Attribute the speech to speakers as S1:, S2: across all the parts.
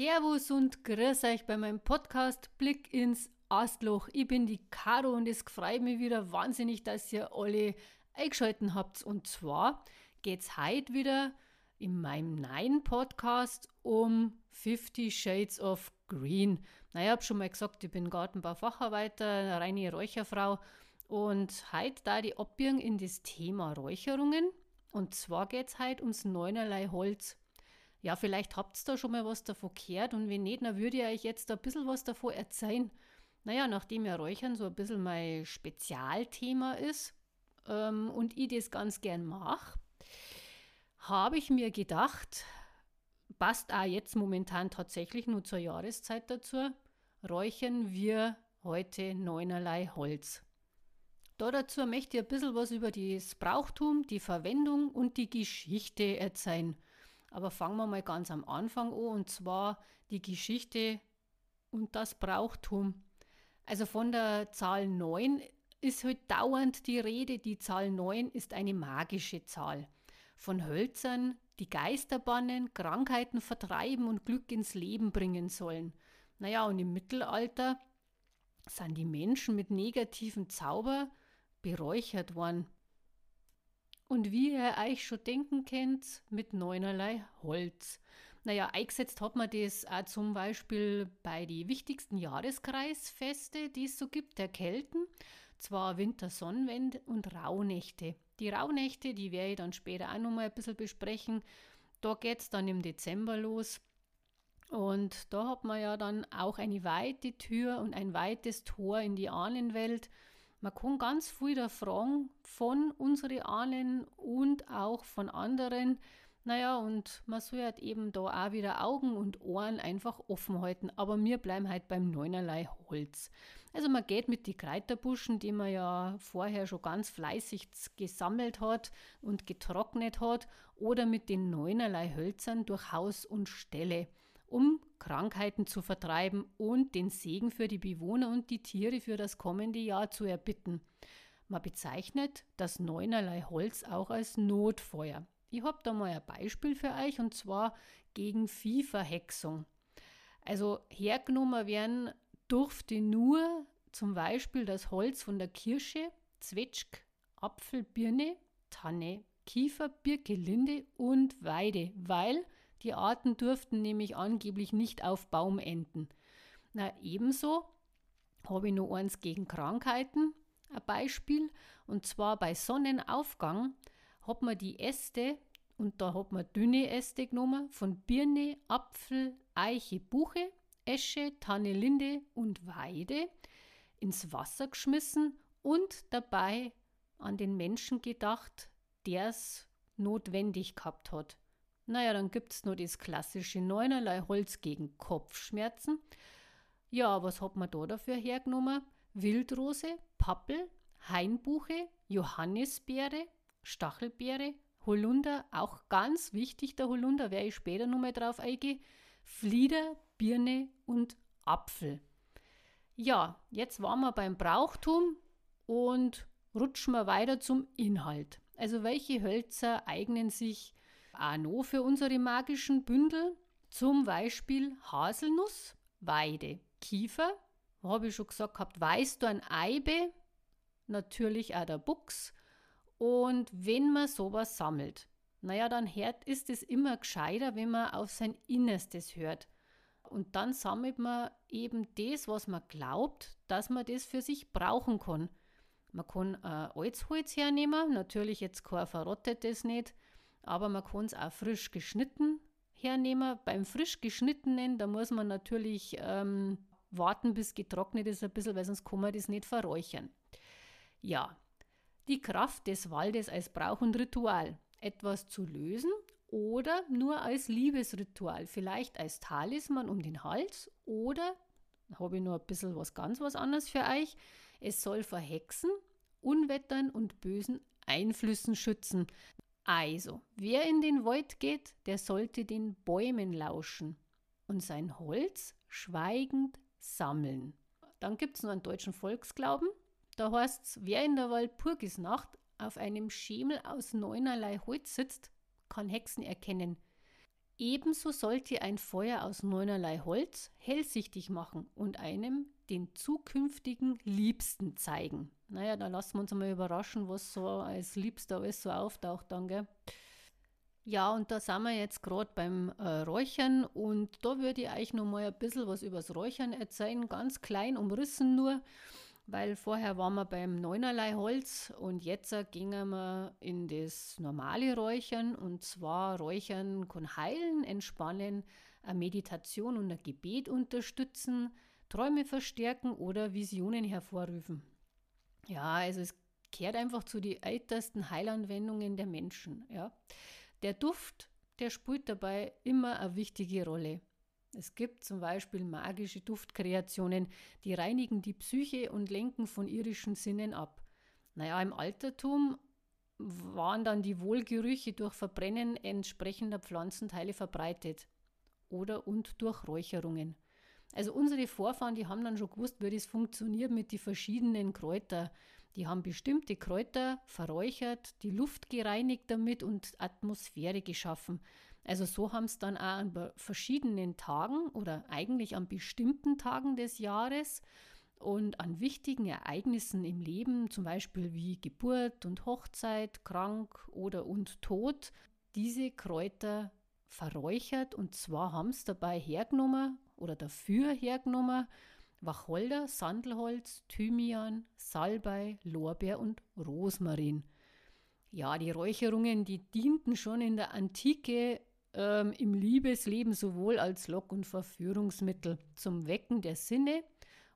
S1: Servus und grüß euch bei meinem Podcast Blick ins Astloch. Ich bin die Caro und es freut mich wieder wahnsinnig, dass ihr alle eingeschalten habt. Und zwar geht es heute wieder in meinem neuen Podcast um 50 Shades of Green. Naja, ich habe schon mal gesagt, ich bin Gartenbaufacharbeiter, eine reine Räucherfrau. Und heute da die abbiegen in das Thema Räucherungen. Und zwar geht es heute ums neunerlei Holz. Ja, vielleicht habt ihr da schon mal was davon gehört und wenn nicht, dann würde ich euch jetzt ein bisschen was davon erzählen. Naja, nachdem ja Räuchern so ein bisschen mein Spezialthema ist ähm, und ich das ganz gern mache, habe ich mir gedacht, passt auch jetzt momentan tatsächlich nur zur Jahreszeit dazu, räuchern wir heute neunerlei Holz. Da dazu möchte ich ein bisschen was über das Brauchtum, die Verwendung und die Geschichte erzählen. Aber fangen wir mal ganz am Anfang an, und zwar die Geschichte und das Brauchtum. Also von der Zahl 9 ist halt dauernd die Rede. Die Zahl 9 ist eine magische Zahl. Von Hölzern, die Geister bannen, Krankheiten vertreiben und Glück ins Leben bringen sollen. Naja, und im Mittelalter sind die Menschen mit negativen Zauber beräuchert worden. Und wie ihr euch schon denken könnt, mit neunerlei Holz. Naja, eingesetzt hat man das auch zum Beispiel bei den wichtigsten Jahreskreisfeste, die es so gibt, der Kelten. Zwar Wintersonnenwende und Rauhnächte. Die Rauhnächte, die werde ich dann später auch nochmal ein bisschen besprechen. Da geht es dann im Dezember los. Und da hat man ja dann auch eine weite Tür und ein weites Tor in die Ahnenwelt. Man kann ganz viel da fragen von unseren Ahnen und auch von anderen. Naja, und man soll halt eben da auch wieder Augen und Ohren einfach offen halten. Aber wir bleiben halt beim neunerlei Holz. Also man geht mit den Kräuterbuschen, die man ja vorher schon ganz fleißig gesammelt hat und getrocknet hat, oder mit den neunerlei Hölzern durch Haus und Ställe um Krankheiten zu vertreiben und den Segen für die Bewohner und die Tiere für das kommende Jahr zu erbitten. Man bezeichnet das neunerlei Holz auch als Notfeuer. Ich habe da mal ein Beispiel für euch und zwar gegen Viehverhexung. Also hergenommen werden durfte nur zum Beispiel das Holz von der Kirsche, Zwetschg, Apfel, Birne, Tanne, Kiefer, Birke, Linde und Weide, weil die Arten durften nämlich angeblich nicht auf Baum enden. Na, ebenso habe ich noch eins gegen Krankheiten, ein Beispiel. Und zwar bei Sonnenaufgang hat man die Äste, und da hat man dünne Äste genommen, von Birne, Apfel, Eiche, Buche, Esche, Tanne, Linde und Weide ins Wasser geschmissen und dabei an den Menschen gedacht, der es notwendig gehabt hat. Naja, dann gibt es nur das klassische Neunerlei Holz gegen Kopfschmerzen. Ja, was hat man da dafür hergenommen? Wildrose, Pappel, Hainbuche, Johannisbeere, Stachelbeere, Holunder, auch ganz wichtig der Holunder, werde ich später nochmal drauf eingehen, Flieder, Birne und Apfel. Ja, jetzt waren wir beim Brauchtum und rutschen wir weiter zum Inhalt. Also welche Hölzer eignen sich auch noch für unsere magischen Bündel, zum Beispiel Haselnuss, Weide, Kiefer, habe ich schon gesagt gehabt, Weißdorn, Eibe, natürlich auch der Buchs. Und wenn man sowas sammelt, naja, dann hört, ist es immer gescheiter, wenn man auf sein Innerstes hört. Und dann sammelt man eben das, was man glaubt, dass man das für sich brauchen kann. Man kann äh, Alzholz hernehmen, natürlich jetzt kein verrottetes nicht, aber man kann es auch frisch geschnitten hernehmen. Beim frisch geschnittenen, da muss man natürlich ähm, warten, bis getrocknet ist ein bisschen, weil sonst kann man das nicht verräuchern. Ja, die Kraft des Waldes als Brauch und Ritual. Etwas zu lösen oder nur als Liebesritual, vielleicht als Talisman um den Hals oder, habe ich noch ein bisschen was ganz was anderes für euch, es soll vor Hexen, Unwettern und bösen Einflüssen schützen. Also, wer in den Wald geht, der sollte den Bäumen lauschen und sein Holz schweigend sammeln. Dann gibt es noch einen deutschen Volksglauben. Da heißt es, wer in der Walpurgisnacht auf einem Schemel aus neunerlei Holz sitzt, kann Hexen erkennen. Ebenso sollte ein Feuer aus neunerlei Holz hellsichtig machen und einem den zukünftigen Liebsten zeigen. Naja, da lassen wir uns mal überraschen, was so als Liebster alles so auftaucht dann, gell? Ja, und da sind wir jetzt gerade beim äh, Räuchern und da würde ich euch noch mal ein bisschen was übers Räuchern erzählen, ganz klein umrissen nur, weil vorher waren wir beim neunerlei Holz und jetzt gingen wir in das normale Räuchern und zwar Räuchern kann heilen, entspannen, eine Meditation und ein Gebet unterstützen, Träume verstärken oder Visionen hervorrufen. Ja, also es kehrt einfach zu den ältesten Heilanwendungen der Menschen, ja. Der Duft, der spielt dabei immer eine wichtige Rolle. Es gibt zum Beispiel magische Duftkreationen, die reinigen die Psyche und lenken von irischen Sinnen ab. Naja, im Altertum waren dann die Wohlgerüche durch Verbrennen entsprechender Pflanzenteile verbreitet oder und durch Räucherungen. Also unsere Vorfahren, die haben dann schon gewusst, wie das funktioniert mit den verschiedenen Kräutern. Die haben bestimmte Kräuter verräuchert, die Luft gereinigt damit und Atmosphäre geschaffen. Also so haben es dann auch an verschiedenen Tagen oder eigentlich an bestimmten Tagen des Jahres und an wichtigen Ereignissen im Leben, zum Beispiel wie Geburt und Hochzeit, krank oder und Tod, diese Kräuter verräuchert und zwar haben es dabei hergenommen oder dafür hergenommen Wacholder, Sandelholz, Thymian, Salbei, Lorbeer und Rosmarin. Ja, die Räucherungen, die dienten schon in der Antike ähm, im Liebesleben sowohl als Lock- und Verführungsmittel zum Wecken der Sinne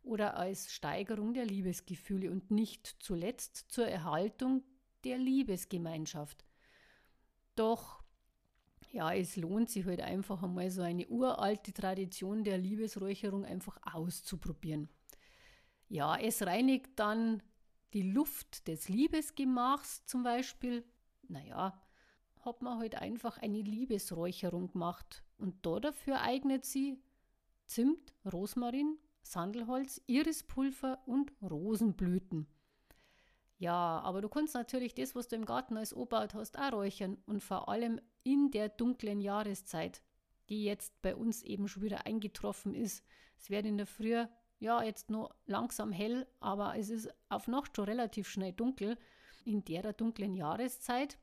S1: oder als Steigerung der Liebesgefühle und nicht zuletzt zur Erhaltung der Liebesgemeinschaft. Doch ja, es lohnt sich halt einfach einmal so eine uralte Tradition der Liebesräucherung einfach auszuprobieren. Ja, es reinigt dann die Luft des Liebesgemachs zum Beispiel. Naja, hat man halt einfach eine Liebesräucherung gemacht und da dafür eignet sie Zimt, Rosmarin, Sandelholz, Irispulver und Rosenblüten. Ja, aber du kannst natürlich das, was du im Garten als Obaut hast, auch räuchern und vor allem in der dunklen Jahreszeit, die jetzt bei uns eben schon wieder eingetroffen ist. Es wird in der Früh, ja, jetzt nur langsam hell, aber es ist auf Nacht schon relativ schnell dunkel. In der dunklen Jahreszeit,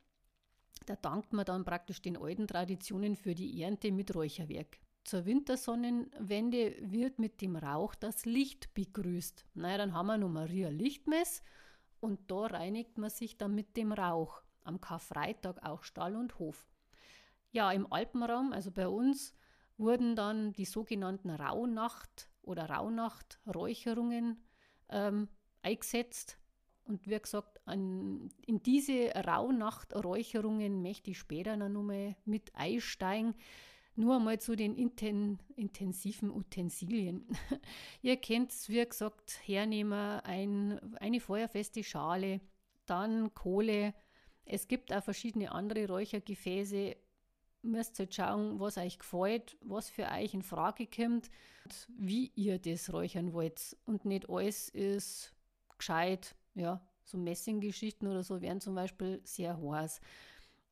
S1: da dankt man dann praktisch den alten Traditionen für die Ernte mit Räucherwerk. Zur Wintersonnenwende wird mit dem Rauch das Licht begrüßt. Naja, dann haben wir Maria Lichtmess und da reinigt man sich dann mit dem Rauch. Am Karfreitag auch Stall und Hof. Ja, im Alpenraum, also bei uns, wurden dann die sogenannten Rauhnacht- oder Rauhnacht-Räucherungen ähm, eingesetzt. Und wie gesagt, an, in diese Rauhnacht-Räucherungen möchte ich später noch mal mit einsteigen. Nur einmal zu den inten, intensiven Utensilien. Ihr könnt es, wie gesagt, hernehmen, ein, eine feuerfeste Schale, dann Kohle. Es gibt auch verschiedene andere Räuchergefäße müsst halt schauen, was euch gefällt, was für euch in Frage kommt, wie ihr das räuchern wollt. Und nicht alles ist gescheit. Ja, so Messinggeschichten oder so wären zum Beispiel sehr heiß.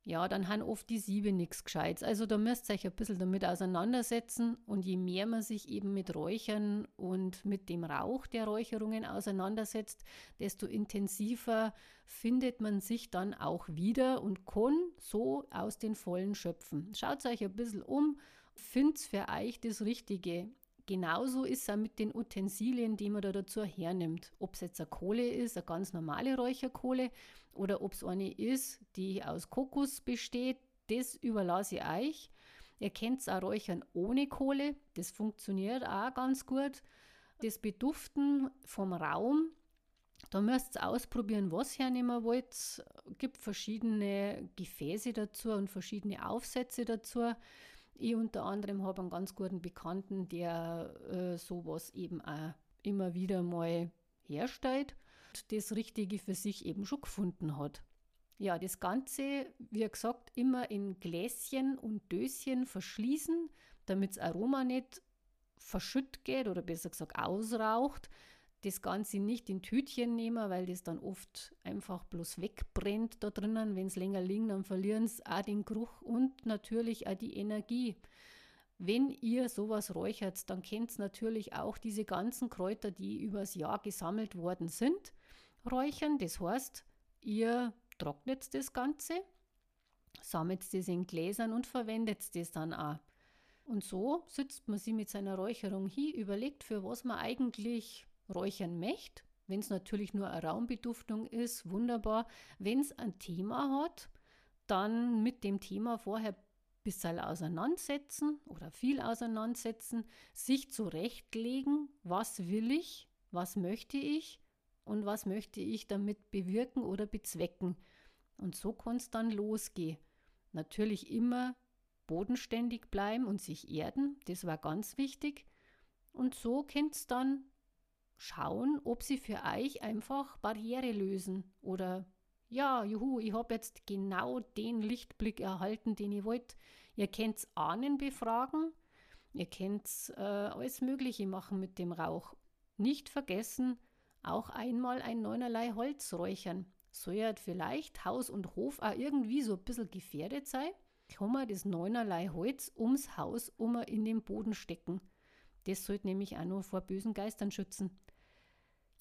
S1: Ja, dann haben oft die Siebe nichts Gescheites. Also da müsst ihr euch ein bisschen damit auseinandersetzen und je mehr man sich eben mit Räuchern und mit dem Rauch der Räucherungen auseinandersetzt, desto intensiver findet man sich dann auch wieder und kann so aus den Vollen schöpfen. Schaut euch ein bisschen um, findet für euch das Richtige. Genauso ist es auch mit den Utensilien, die man da dazu hernimmt. Ob es jetzt eine Kohle ist, eine ganz normale Räucherkohle, oder ob es eine ist, die aus Kokos besteht, das überlasse ich euch. Ihr könnt es auch räuchern ohne Kohle, das funktioniert auch ganz gut. Das Beduften vom Raum, da müsst ihr ausprobieren, was ihr hernehmen wollt. Es gibt verschiedene Gefäße dazu und verschiedene Aufsätze dazu. Ich unter anderem habe einen ganz guten Bekannten, der äh, sowas eben auch immer wieder mal herstellt das Richtige für sich eben schon gefunden hat. Ja, das Ganze, wie gesagt, immer in Gläschen und Döschen verschließen, damit das Aroma nicht verschütt geht oder besser gesagt ausraucht. Das Ganze nicht in Tütchen nehmen, weil das dann oft einfach bloß wegbrennt da drinnen. Wenn es länger liegt, dann verlieren es auch den Geruch und natürlich auch die Energie. Wenn ihr sowas räuchert, dann kennt natürlich auch diese ganzen Kräuter, die übers Jahr gesammelt worden sind, räuchern. Das heißt, ihr trocknet das Ganze, sammelt das in Gläsern und verwendet das dann auch. Und so sitzt man sie mit seiner Räucherung hin, überlegt, für was man eigentlich räuchern möchte. Wenn es natürlich nur eine Raumbeduftung ist, wunderbar. Wenn es ein Thema hat, dann mit dem Thema vorher bisschen auseinandersetzen oder viel auseinandersetzen, sich zurechtlegen, was will ich, was möchte ich und was möchte ich damit bewirken oder bezwecken. Und so kann es dann losgehen. Natürlich immer bodenständig bleiben und sich erden, das war ganz wichtig. Und so könnt es dann schauen, ob sie für euch einfach Barriere lösen oder ja, juhu, ich habe jetzt genau den Lichtblick erhalten, den ich wollte. Ihr könnt Ahnen befragen, ihr könnt äh, alles Mögliche machen mit dem Rauch. Nicht vergessen, auch einmal ein neunerlei Holz räuchern. Soll ja vielleicht Haus und Hof auch irgendwie so ein bisschen gefährdet sein, kann man das neunerlei Holz ums Haus um in den Boden stecken. Das sollte nämlich auch nur vor bösen Geistern schützen.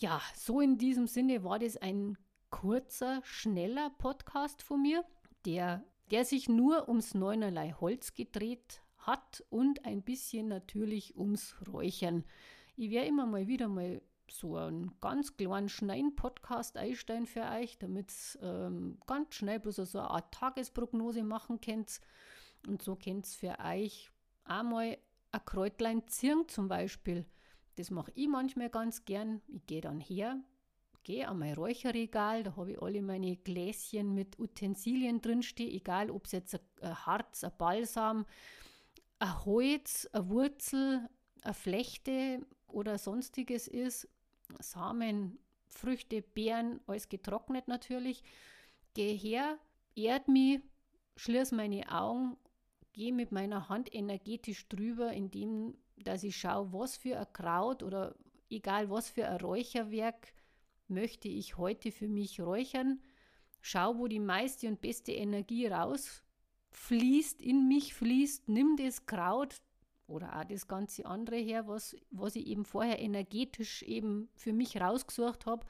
S1: Ja, so in diesem Sinne war das ein kurzer, schneller Podcast von mir, der, der sich nur ums neunerlei Holz gedreht hat und ein bisschen natürlich ums Räuchern. Ich werde immer mal wieder mal so einen ganz kleinen Schneiden-Podcast einstellen für euch, damit ähm, ganz schnell bloß so eine Art Tagesprognose machen könnt. Und so könnt ihr für euch einmal ein Kräutlein ziehen zum Beispiel. Das mache ich manchmal ganz gern. Ich gehe dann her, gehe an mein Räucherregal, da habe ich alle meine Gläschen mit Utensilien drinstehen, egal ob es jetzt ein Harz, ein Balsam, ein Holz, eine Wurzel, eine Flechte oder sonstiges ist. Samen, Früchte, Beeren, alles getrocknet natürlich. Gehe her, erd mich, schließe meine Augen, gehe mit meiner Hand energetisch drüber, indem dass ich schaue, was für ein Kraut oder egal was für ein Räucherwerk möchte ich heute für mich räuchern. Schau, wo die meiste und beste Energie rausfließt, in mich fließt, nimm das Kraut oder auch das ganze andere her, was, was ich eben vorher energetisch eben für mich rausgesucht habe,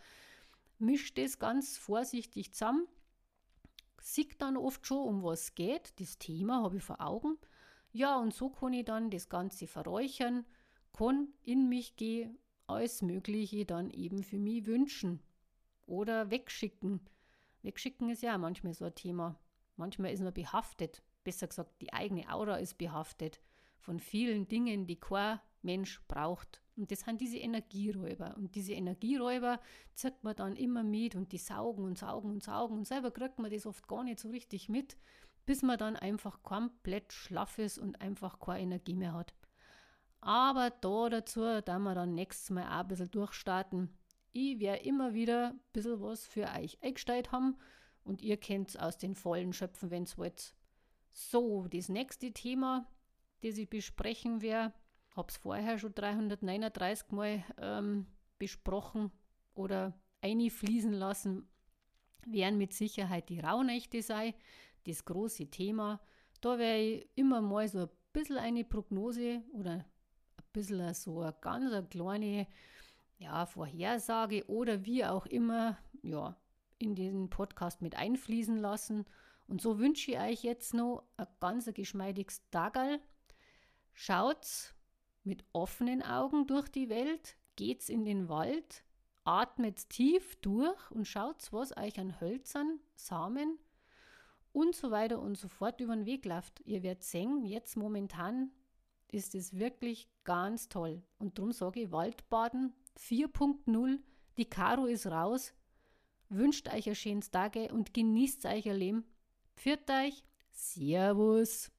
S1: misch das ganz vorsichtig zusammen, sieht dann oft schon, um was es geht, das Thema habe ich vor Augen ja, und so kann ich dann das Ganze verräuchern, kann in mich gehen, alles Mögliche dann eben für mich wünschen oder wegschicken. Wegschicken ist ja manchmal so ein Thema. Manchmal ist man behaftet, besser gesagt, die eigene Aura ist behaftet von vielen Dingen, die kein Mensch braucht. Und das sind diese Energieräuber. Und diese Energieräuber zirkt man dann immer mit und die saugen und saugen und saugen. Und selber kriegt man das oft gar nicht so richtig mit bis man dann einfach komplett schlaff ist und einfach keine Energie mehr hat. Aber da dazu, da wir dann nächstes Mal auch ein bisschen durchstarten. Ich werde immer wieder ein bisschen was für euch eingestellt haben und ihr könnt aus den Vollen schöpfen, wenn es wollt. So, das nächste Thema, das ich besprechen werde, habe es vorher schon 339 Mal ähm, besprochen oder einfließen lassen, werden mit Sicherheit die Rauhnächte sein das große Thema. Da werde ich immer mal so ein bisschen eine Prognose oder ein bisschen so eine ganz eine kleine ja, Vorhersage oder wie auch immer ja, in den Podcast mit einfließen lassen. Und so wünsche ich euch jetzt noch ein ganz geschmeidiges Tagal. Schaut mit offenen Augen durch die Welt, geht's in den Wald, atmet tief durch und schaut, was euch an Hölzern, Samen und so weiter und so fort über den Weg läuft. Ihr werdet sehen, jetzt momentan ist es wirklich ganz toll. Und darum sage ich Waldbaden 4.0. Die Karo ist raus. Wünscht euch ein schönes Tage und genießt euch ein Leben. Pfiat euch. Servus.